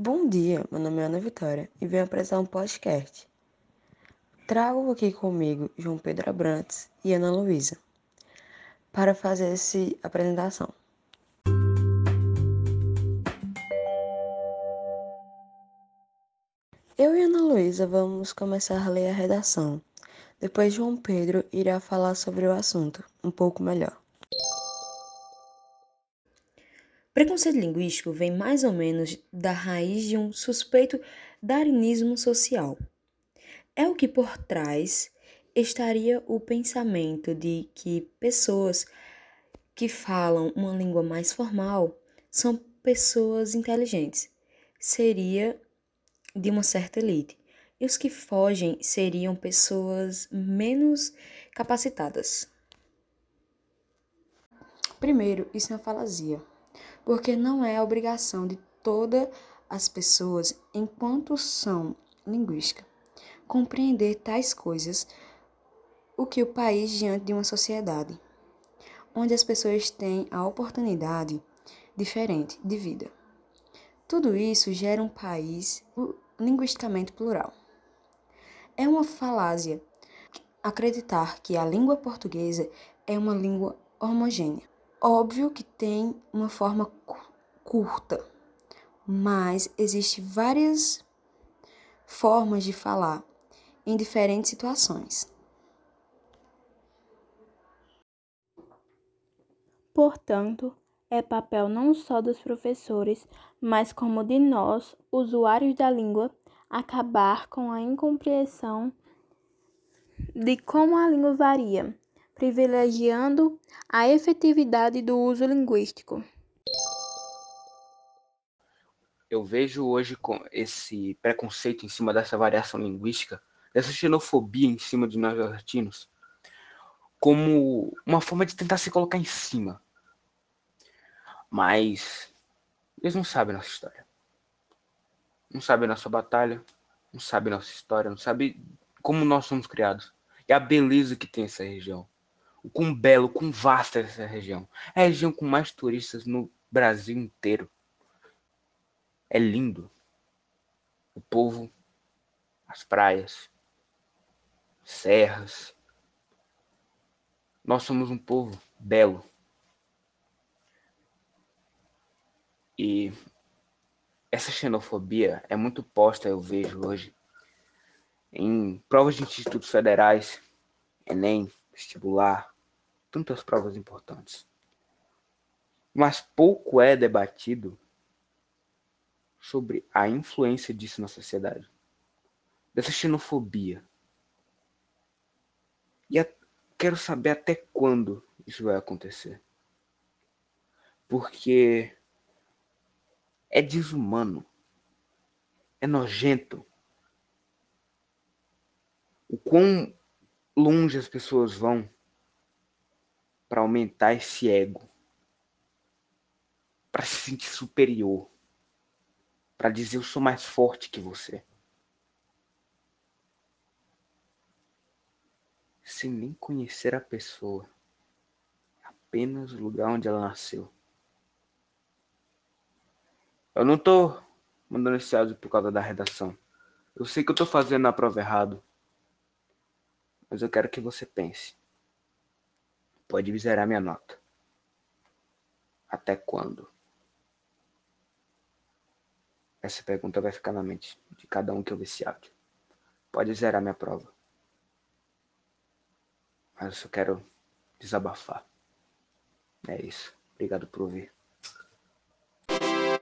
Bom dia, meu nome é Ana Vitória e venho apresentar um podcast. Trago aqui comigo João Pedro Abrantes e Ana Luísa para fazer essa apresentação. Eu e Ana Luísa vamos começar a ler a redação. Depois João Pedro irá falar sobre o assunto um pouco melhor. Preconceito linguístico vem mais ou menos da raiz de um suspeito darwinismo social. É o que por trás estaria o pensamento de que pessoas que falam uma língua mais formal são pessoas inteligentes. Seria de uma certa elite. E os que fogem seriam pessoas menos capacitadas. Primeiro, isso é uma falasia porque não é a obrigação de todas as pessoas, enquanto são linguística, compreender tais coisas o que o país diante de uma sociedade, onde as pessoas têm a oportunidade diferente de vida. Tudo isso gera um país linguisticamente plural. É uma falácia acreditar que a língua portuguesa é uma língua homogênea. Óbvio que tem uma forma curta, mas existem várias formas de falar em diferentes situações. Portanto, é papel não só dos professores, mas como de nós, usuários da língua, acabar com a incompreensão de como a língua varia privilegiando a efetividade do uso linguístico. Eu vejo hoje com esse preconceito em cima dessa variação linguística, dessa xenofobia em cima de nós latinos, como uma forma de tentar se colocar em cima. Mas eles não sabem nossa história. Não sabem nossa batalha, não sabem nossa história, não sabem como nós somos criados. E a beleza que tem essa região o belo, quão vasta essa região. É a região com mais turistas no Brasil inteiro. É lindo. O povo, as praias, serras. Nós somos um povo belo. E essa xenofobia é muito posta, eu vejo hoje, em provas de institutos federais, Enem, vestibular, tantas provas importantes. Mas pouco é debatido sobre a influência disso na sociedade, dessa xenofobia. E a, quero saber até quando isso vai acontecer. Porque é desumano, é nojento. O quão longe as pessoas vão para aumentar esse ego, para se sentir superior, para dizer eu sou mais forte que você. Sem nem conhecer a pessoa, apenas o lugar onde ela nasceu. Eu não tô mandando esse áudio por causa da redação. Eu sei que eu tô fazendo a prova errado mas eu quero que você pense. Pode zerar minha nota. Até quando? Essa pergunta vai ficar na mente de cada um que ouvir esse áudio. Pode zerar minha prova. Mas eu só quero desabafar. É isso. Obrigado por ouvir.